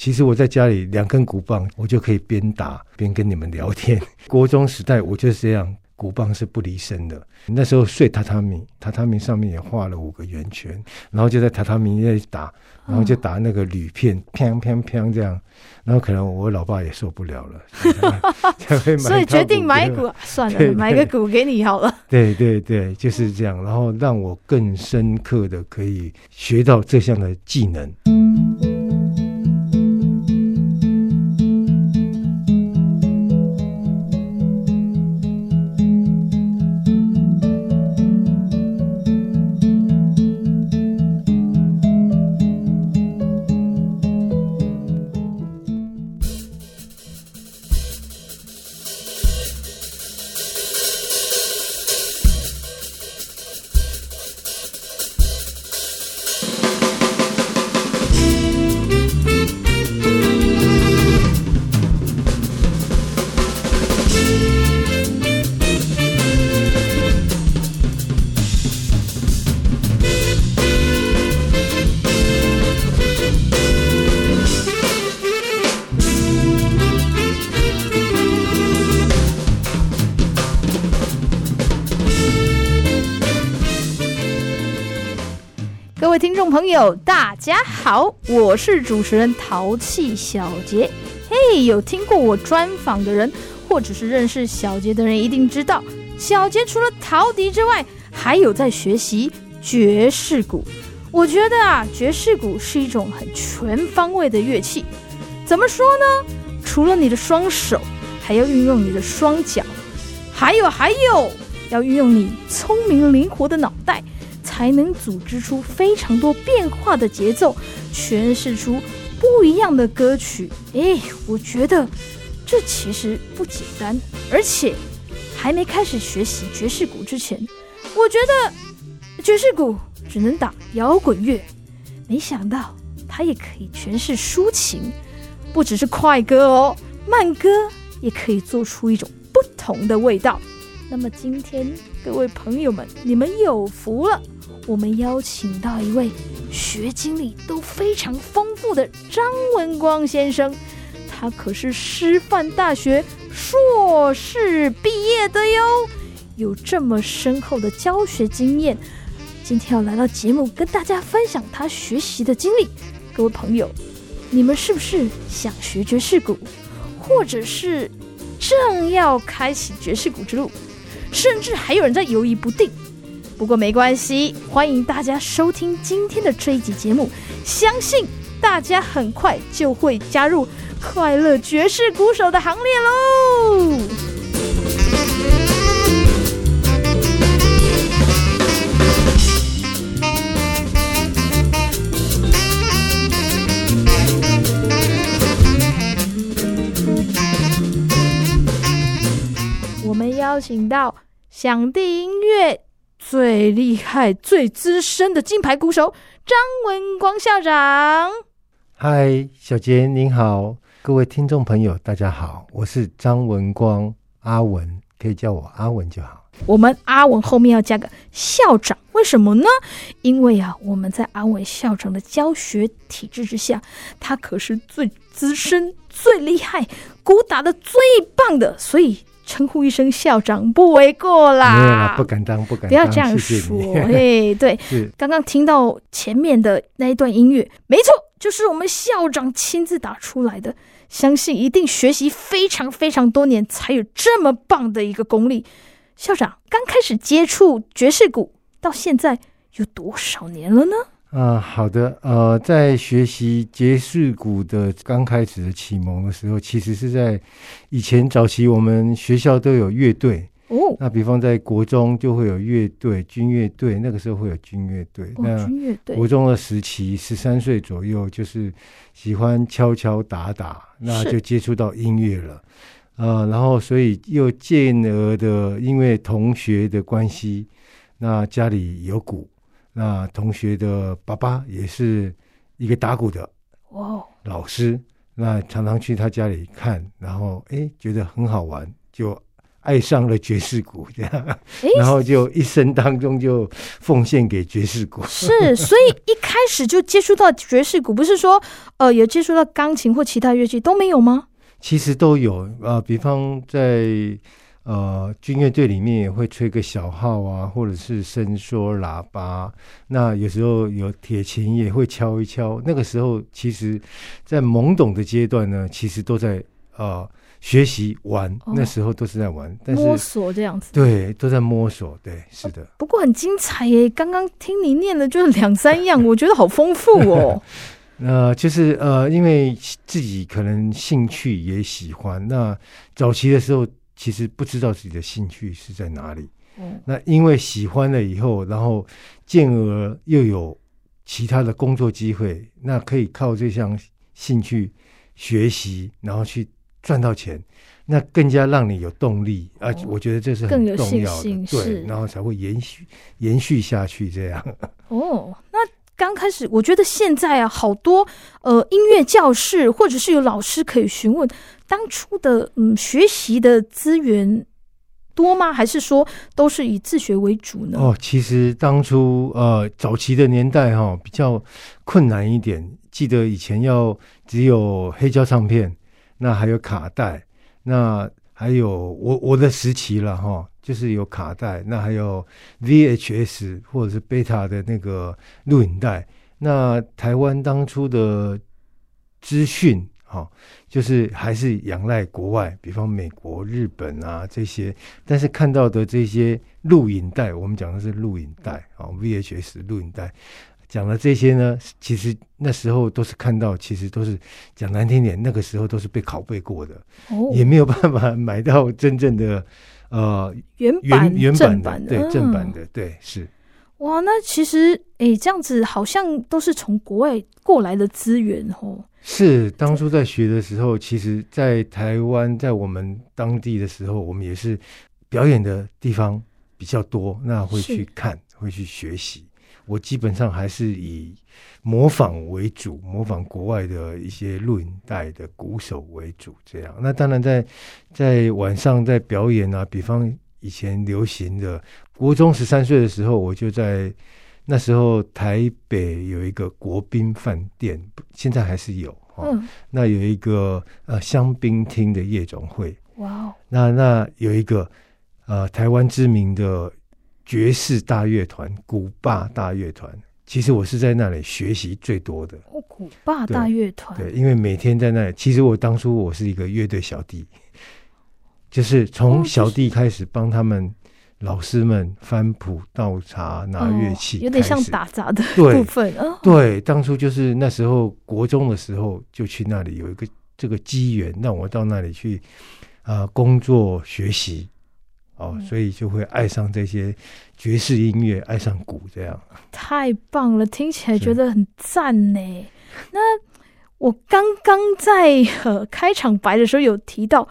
其实我在家里两根鼓棒，我就可以边打边跟你们聊天。国中时代我就是这样。鼓棒是不离身的。那时候睡榻榻米，榻榻米上面也画了五个圆圈，然后就在榻榻米那里打，然后就打那个铝片，砰砰砰这样。然后可能我老爸也受不了了，所以，所以决定买鼓，算了，对对 买个鼓给你好了。对对对，就是这样。然后让我更深刻的可以学到这项的技能。朋友，大家好，我是主持人淘气小杰。嘿，有听过我专访的人，或者是认识小杰的人，一定知道，小杰除了陶笛之外，还有在学习爵士鼓。我觉得啊，爵士鼓是一种很全方位的乐器。怎么说呢？除了你的双手，还要运用你的双脚，还有还有，要运用你聪明灵活的脑袋。才能组织出非常多变化的节奏，诠释出不一样的歌曲。诶，我觉得这其实不简单。而且还没开始学习爵士鼓之前，我觉得爵士鼓只能打摇滚乐，没想到它也可以诠释抒情，不只是快歌哦，慢歌也可以做出一种不同的味道。那么今天各位朋友们，你们有福了。我们邀请到一位学经历都非常丰富的张文光先生，他可是师范大学硕士毕业的哟，有这么深厚的教学经验。今天要来到节目跟大家分享他学习的经历。各位朋友，你们是不是想学爵士鼓，或者是正要开启爵士鼓之路，甚至还有人在犹疑不定？不过没关系，欢迎大家收听今天的这一集节目，相信大家很快就会加入快乐爵士鼓手的行列喽！我们邀请到响地音乐。最厉害、最资深的金牌鼓手张文光校长，嗨，小杰您好，各位听众朋友大家好，我是张文光，阿文可以叫我阿文就好。我们阿文后面要加个校长，为什么呢？因为啊，我们在阿文校长的教学体制之下，他可是最资深、最厉害、鼓打的最棒的，所以。称呼一声校长不为过啦，啦，不敢当，不敢当，不要这样说。哎，对，刚刚听到前面的那一段音乐，没错，就是我们校长亲自打出来的。相信一定学习非常非常多年，才有这么棒的一个功力。校长刚开始接触爵士鼓，到现在有多少年了呢？啊、呃，好的，呃，在学习爵士鼓的刚开始的启蒙的时候，其实是在以前早期，我们学校都有乐队哦。那比方在国中就会有乐队，军乐队，那个时候会有军乐队。哦、那军乐队。国中的时期，十三岁左右，就是喜欢敲敲打打，那就接触到音乐了。啊、呃，然后所以又进而的，因为同学的关系，那家里有鼓。那同学的爸爸也是一个打鼓的哦，老师。那常常去他家里看，然后哎觉得很好玩，就爱上了爵士鼓，这样，然后就一生当中就奉献给爵士鼓。是，所以一开始就接触到爵士鼓，不是说呃有接触到钢琴或其他乐器都没有吗？其实都有啊、呃，比方在呃军乐队里面也会吹个小号啊，或者是伸缩喇叭。那有时候有铁琴也会敲一敲。那个时候，其实，在懵懂的阶段呢，其实都在呃。学习玩，那时候都是在玩，哦、但是摸索这样子，对，都在摸索，对，是的。不过很精彩耶！刚刚听你念的就是两三样，我觉得好丰富哦。呃，就是呃，因为自己可能兴趣也喜欢，那早期的时候其实不知道自己的兴趣是在哪里。嗯，那因为喜欢了以后，然后进而又有其他的工作机会，那可以靠这项兴趣学习，然后去。赚到钱，那更加让你有动力，而、哦、且我觉得这是很重要的，对，然后才会延续延续下去这样。哦，那刚开始，我觉得现在啊，好多呃音乐教室或者是有老师可以询问，当初的嗯学习的资源多吗？还是说都是以自学为主呢？哦，其实当初呃早期的年代哈、哦、比较困难一点，记得以前要只有黑胶唱片。那还有卡带，那还有我我的时期了哈，就是有卡带，那还有 VHS 或者是贝塔的那个录影带。那台湾当初的资讯哈，就是还是仰赖国外，比方美国、日本啊这些。但是看到的这些录影带，我们讲的是录影带啊，VHS 录影带。讲的这些呢，其实那时候都是看到，其实都是讲难听点，那个时候都是被拷贝过的，哦、也没有办法买到真正的呃原原原版的，的对正版的，对是。哇，那其实哎，这样子好像都是从国外过来的资源哦。是当初在学的时候，其实，在台湾，在我们当地的时候，我们也是表演的地方比较多，那会去看，会去学习。我基本上还是以模仿为主，模仿国外的一些录影带的鼓手为主，这样。那当然在在晚上在表演啊，比方以前流行的，国中十三岁的时候，我就在那时候台北有一个国宾饭店，现在还是有哈。嗯。那有一个呃香槟厅的夜总会，哇哦。那那有一个呃台湾知名的。爵士大乐团、古巴大乐团，其实我是在那里学习最多的。哦，鼓霸大乐团，对，因为每天在那里。其实我当初我是一个乐队小弟，就是从小弟开始帮他们老师们翻谱、倒茶、拿乐器，有点像打杂的部分。对，对，当初就是那时候国中的时候，就去那里有一个这个机缘，让我到那里去啊、呃、工作学习。哦，所以就会爱上这些爵士音乐，爱上鼓，这样太棒了，听起来觉得很赞呢。那我刚刚在呃开场白的时候有提到，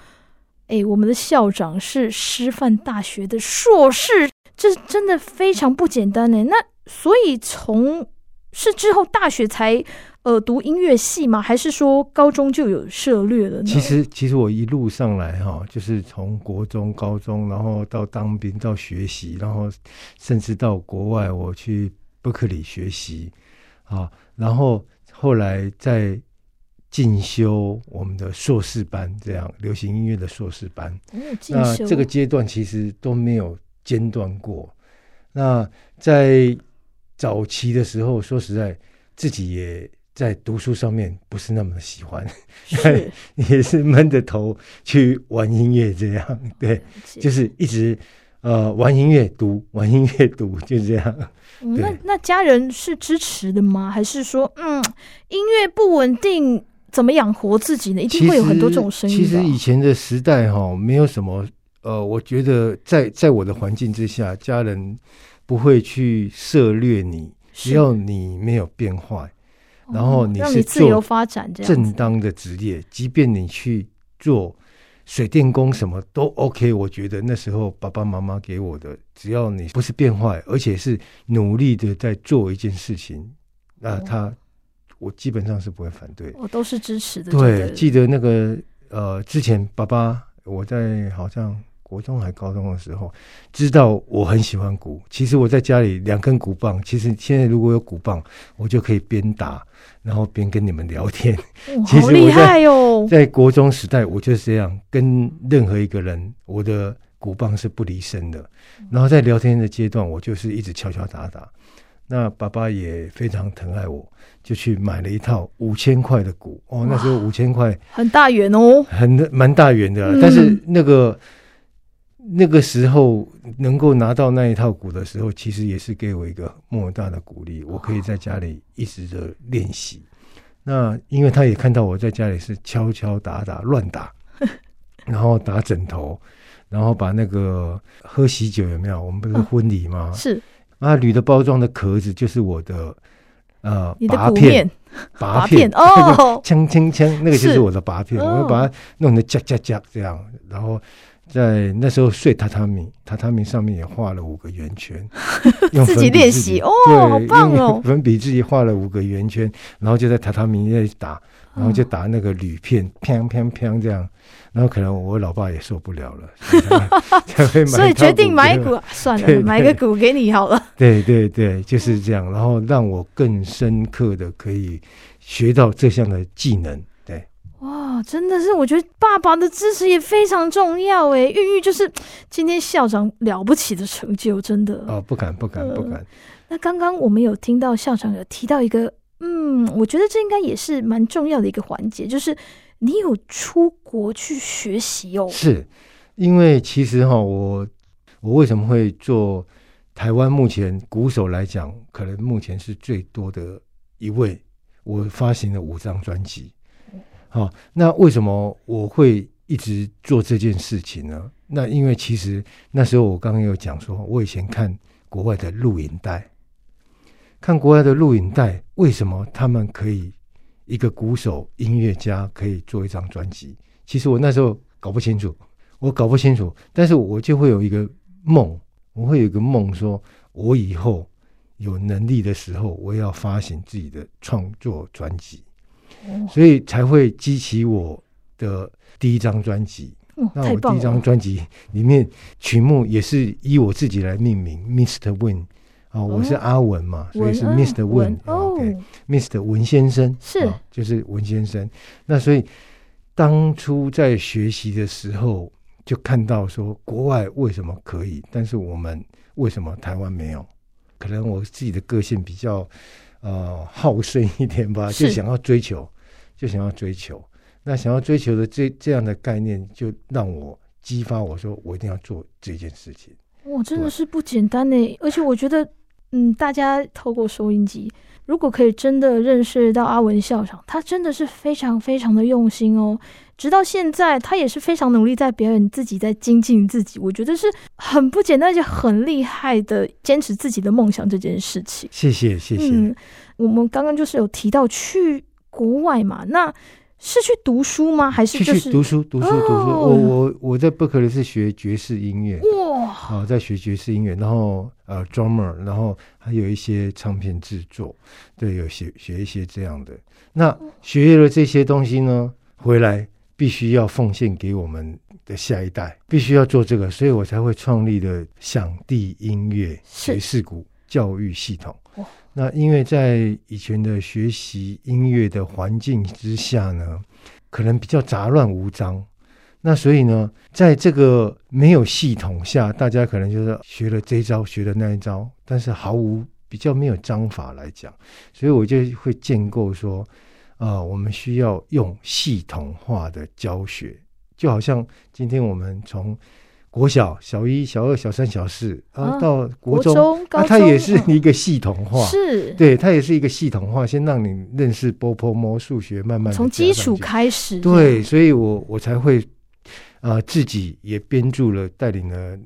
哎，我们的校长是师范大学的硕士，这真的非常不简单呢。那所以从是之后大学才。呃，读音乐系吗？还是说高中就有涉猎了呢？其实，其实我一路上来哈，就是从国中、高中，然后到当兵，到学习，然后甚至到国外，我去伯克利学习啊，然后后来在进修我们的硕士班，这样流行音乐的硕士班。嗯，那这个阶段其实都没有间断过。那在早期的时候，说实在，自己也。在读书上面不是那么的喜欢，是 也是闷着头去玩音乐这样，对，就是一直呃玩音乐读，玩音乐读，就这样。嗯、那那家人是支持的吗？还是说，嗯，音乐不稳定，怎么养活自己呢？一定会有很多这种声音。其实以前的时代哈，没有什么呃，我觉得在在我的环境之下，家人不会去涉猎你，只要你没有变坏。然后你是自由发展正当的职业，即便你去做水电工，什么都 OK。我觉得那时候爸爸妈妈给我的，只要你不是变坏，而且是努力的在做一件事情，那他我基本上是不会反对，我都是支持的。对，记得那个呃，之前爸爸我在好像国中还高中的时候，知道我很喜欢鼓。其实我在家里两根鼓棒，其实现在如果有鼓棒，我就可以边打，然后边跟你们聊天。其实好厉害哟！在国中时代，我就是这样跟任何一个人，我的鼓棒是不离身的。然后在聊天的阶段，我就是一直敲敲打打。那爸爸也非常疼爱我，就去买了一套五千块的鼓哦。那时候五千块很大元哦，很蛮大元的。嗯、但是那个那个时候能够拿到那一套鼓的时候，其实也是给我一个莫大的鼓励。我可以在家里一直的练习。哦、那因为他也看到我在家里是敲敲打打乱打，然后打枕头，然后把那个喝喜酒有没有？我们不是婚礼吗？嗯、是。啊，铝的包装的壳子就是我的，呃，的拔片，拔片哦，锵锵锵，那个就是我的拔片，我会把它弄得夹夹夹这样，然后在那时候睡榻榻米，榻榻米上面也画了五个圆圈，用自己练习哦，好棒哦，粉笔自己画了五个圆圈，然后就在榻榻米那里打，然后就打那个铝片，砰砰砰这样。然后可能我老爸也受不了了，所以，才会买，所以决定买股，算了，买个股给你好了。对对对，就是这样。然后让我更深刻的可以学到这项的技能。对，哇，真的是，我觉得爸爸的支持也非常重要。哎，孕育就是 今天校长了不起的成就，真的。哦，不敢不敢不敢。那刚刚我们有听到校长有提到一个，嗯，我觉得这应该也是蛮重要的一个环节，就是。你有出国去学习哦？是，因为其实哈，我我为什么会做台湾目前鼓手来讲，可能目前是最多的一位。我发行了五张专辑，好，那为什么我会一直做这件事情呢？那因为其实那时候我刚刚有讲说，我以前看国外的录影带，看国外的录影带，为什么他们可以？一个鼓手、音乐家可以做一张专辑，其实我那时候搞不清楚，我搞不清楚，但是我就会有一个梦，我会有一个梦，说我以后有能力的时候，我要发行自己的创作专辑，所以才会激起我的第一张专辑。那我第一张专辑里面曲目也是以我自己来命名，Mr. Win。哦，我是阿文嘛，所以是 Mr. Win 哦，Mr. 文先生是，就是文先生。那所以当初在学习的时候，就看到说国外为什么可以，但是我们为什么台湾没有？可能我自己的个性比较呃好胜一点吧，就想要追求，就想要追求。那想要追求的这这样的概念，就让我激发我说我一定要做这件事情。哇，真的是不简单呢，而且我觉得。嗯，大家透过收音机，如果可以真的认识到阿文校长，他真的是非常非常的用心哦。直到现在，他也是非常努力在表演自己，在精进自己。我觉得是很不简单，而且很厉害的坚持自己的梦想这件事情。谢谢，谢谢。嗯，我们刚刚就是有提到去国外嘛，那。是去读书吗？还是就是去读书？读书，读书。我我我在伯克利是学爵士音乐哇，好，在学爵士音乐，然后呃，drummer，然后还有一些唱片制作，对，有学学一些这样的。那学了这些东西呢，回来必须要奉献给我们的下一代，必须要做这个，所以我才会创立的响地音乐爵士鼓教育系统。那因为在以前的学习音乐的环境之下呢，可能比较杂乱无章。那所以呢，在这个没有系统下，大家可能就是学了这一招，学了那一招，但是毫无比较没有章法来讲。所以我就会建构说，啊、呃，我们需要用系统化的教学，就好像今天我们从。国小小一、小二、小三、小四啊，到国中，国中中，啊，它也是一个系统化，是。对，它也是一个系统化，先让你认识波波摸数学，慢慢从基础开始。对，所以我我才会啊、呃，自己也编著了，带领了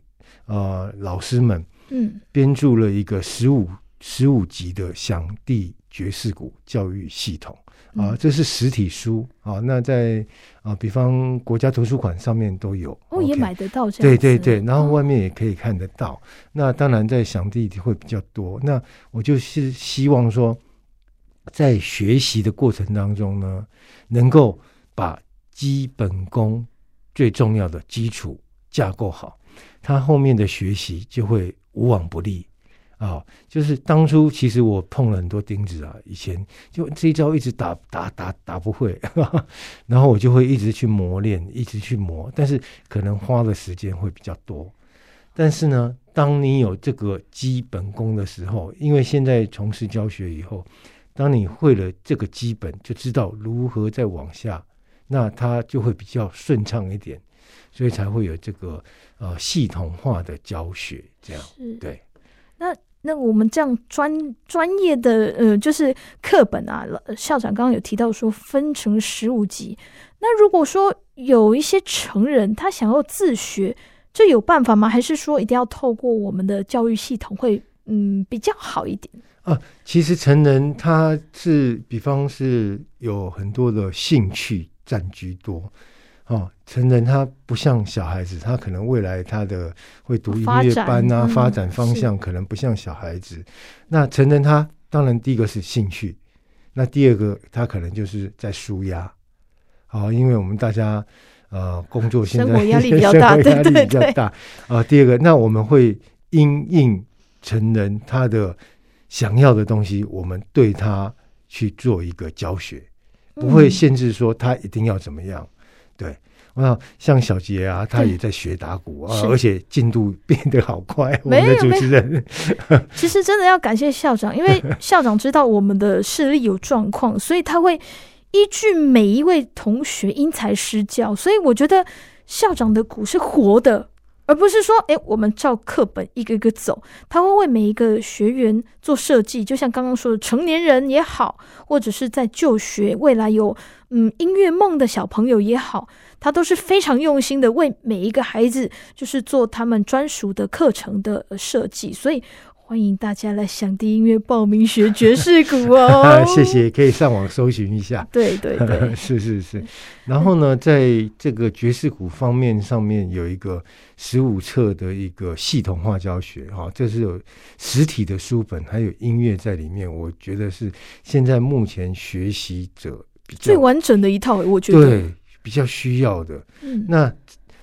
啊、呃、老师们，嗯，编著了一个十五十五级的响地爵士鼓教育系统。啊，这是实体书啊，那在啊，比方国家图书馆上面都有哦，也买得到。对对对，然后外面也可以看得到。哦、那当然在响地会比较多。那我就是希望说，在学习的过程当中呢，能够把基本功最重要的基础架构好，他后面的学习就会无往不利。啊、哦，就是当初其实我碰了很多钉子啊，以前就这一招一直打打打打不会呵呵，然后我就会一直去磨练，一直去磨，但是可能花的时间会比较多。但是呢，当你有这个基本功的时候，因为现在从事教学以后，当你会了这个基本，就知道如何再往下，那它就会比较顺畅一点，所以才会有这个呃系统化的教学这样，对。那那我们这样专专业的呃，就是课本啊，校长刚刚有提到说分成十五级。那如果说有一些成人他想要自学，这有办法吗？还是说一定要透过我们的教育系统会嗯比较好一点？啊，其实成人他是比方是有很多的兴趣占居多。哦，成人他不像小孩子，他可能未来他的会读音乐班啊，发展，方向可能不像小孩子。嗯、那成人他当然第一个是兴趣，那第二个他可能就是在舒压。好、哦，因为我们大家呃工作现在生活压力比较大，比较大。啊、呃，第二个那我们会因应成人他的想要的东西，我们对他去做一个教学，不会限制说他一定要怎么样。嗯对，我像小杰啊，他也在学打鼓啊，而且进度变得好快。我们的主持人，其实真的要感谢校长，因为 校长知道我们的视力有状况，所以他会依据每一位同学因材施教。所以我觉得校长的鼓是活的。而不是说，哎，我们照课本一个一个走，他会为每一个学员做设计。就像刚刚说的，成年人也好，或者是在就学未来有嗯音乐梦的小朋友也好，他都是非常用心的为每一个孩子，就是做他们专属的课程的设计。所以。欢迎大家来响地音乐报名学爵士鼓哦！谢谢，可以上网搜寻一下。对对对，是是是。然后呢，在这个爵士鼓方面上面有一个十五册的一个系统化教学哈，这是有实体的书本，还有音乐在里面。我觉得是现在目前学习者比较最完整的一套，我觉得对比较需要的。嗯，那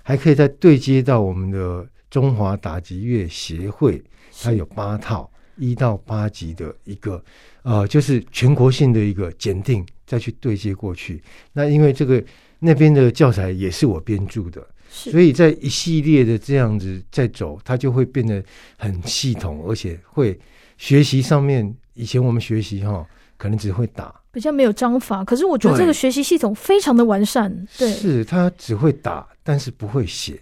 还可以再对接到我们的中华打击乐协会。它有八套一到八级的一个，呃，就是全国性的一个检定，再去对接过去。那因为这个那边的教材也是我编著的，所以在一系列的这样子在走，它就会变得很系统，而且会学习上面。以前我们学习哈，可能只会打，比较没有章法。可是我觉得这个学习系统非常的完善。对，是它只会打，但是不会写。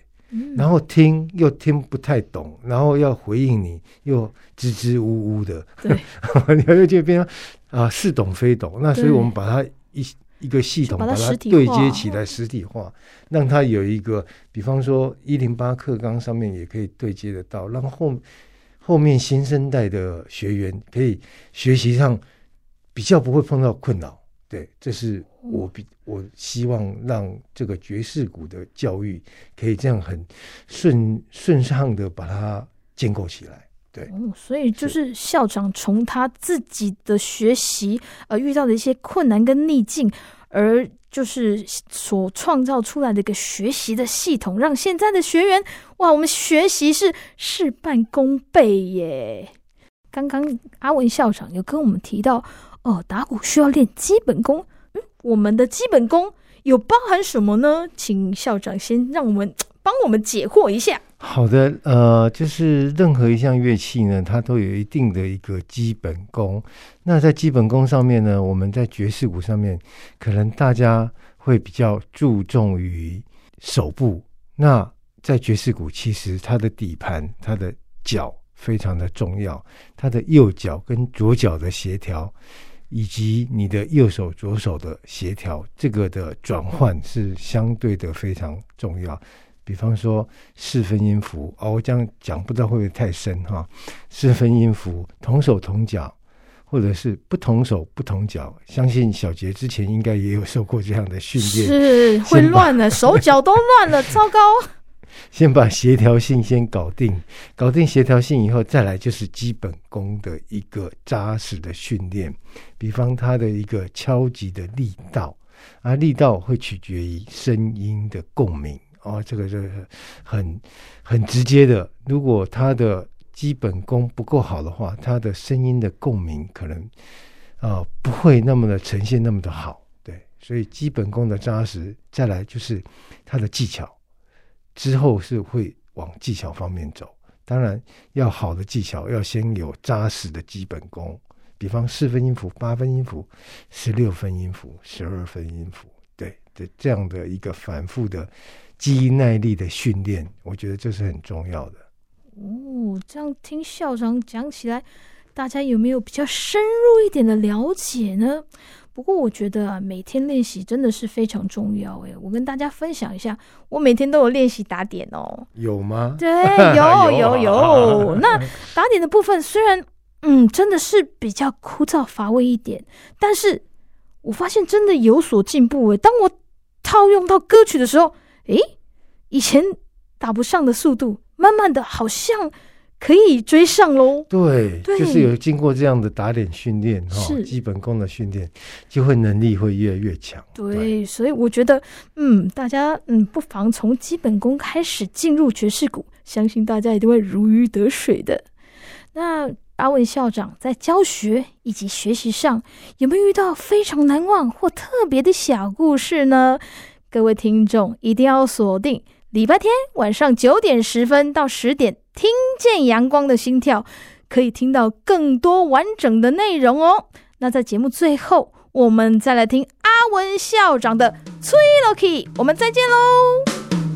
然后听又听不太懂，然后要回应你又支支吾吾的，对，你就觉得变成啊似懂非懂。那所以我们把它一一个系统把它对接起来，实体化，让它有一个，比方说一零八课纲上面也可以对接得到，让后后面新生代的学员可以学习上比较不会碰到困扰。对，这是我比我希望让这个爵士鼓的教育可以这样很顺顺畅的把它建构起来。对，哦，所以就是校长从他自己的学习呃遇到的一些困难跟逆境，而就是所创造出来的一个学习的系统，让现在的学员哇，我们学习是事半功倍耶。刚刚阿文校长有跟我们提到。哦，打鼓需要练基本功。我们的基本功有包含什么呢？请校长先让我们 帮我们解惑一下。好的，呃，就是任何一项乐器呢，它都有一定的一个基本功。那在基本功上面呢，我们在爵士鼓上面，可能大家会比较注重于手部。那在爵士鼓，其实它的底盘、它的脚非常的重要，它的右脚跟左脚的协调。以及你的右手、左手的协调，这个的转换是相对的非常重要。比方说四分音符哦，我这样讲不知道会不会太深哈？四分音符，同手同脚，或者是不同手不同脚。相信小杰之前应该也有受过这样的训练，是会乱了，手脚都乱了，糟糕。先把协调性先搞定，搞定协调性以后，再来就是基本功的一个扎实的训练。比方他的一个敲击的力道，啊，力道会取决于声音的共鸣哦，这个是很很直接的。如果他的基本功不够好的话，他的声音的共鸣可能啊、不会那么的呈现那么的好。对，所以基本功的扎实，再来就是他的技巧，之后是会往技巧方面走。当然，要好的技巧，要先有扎实的基本功。比方四分音符、八分音符、十六分音符、十二分音符，对的，这样的一个反复的记忆耐力的训练，我觉得这是很重要的。哦，这样听校长讲起来，大家有没有比较深入一点的了解呢？不过我觉得啊，每天练习真的是非常重要。哎，我跟大家分享一下，我每天都有练习打点哦。有吗？对，有 有有，有。那打点的部分虽然。嗯，真的是比较枯燥乏味一点，但是我发现真的有所进步诶。当我套用到歌曲的时候，诶，以前打不上的速度，慢慢的好像可以追上喽。对，对就是有经过这样的打脸训练哈，基本功的训练，就会能力会越来越强。对，对所以我觉得，嗯，大家嗯，不妨从基本功开始进入爵士鼓，相信大家一定会如鱼得水的。那。阿文校长在教学以及学习上有没有遇到非常难忘或特别的小故事呢？各位听众一定要锁定礼拜天晚上九点十分到十点，听见阳光的心跳，可以听到更多完整的内容哦。那在节目最后，我们再来听阿文校长的《吹落去》，我们再见喽。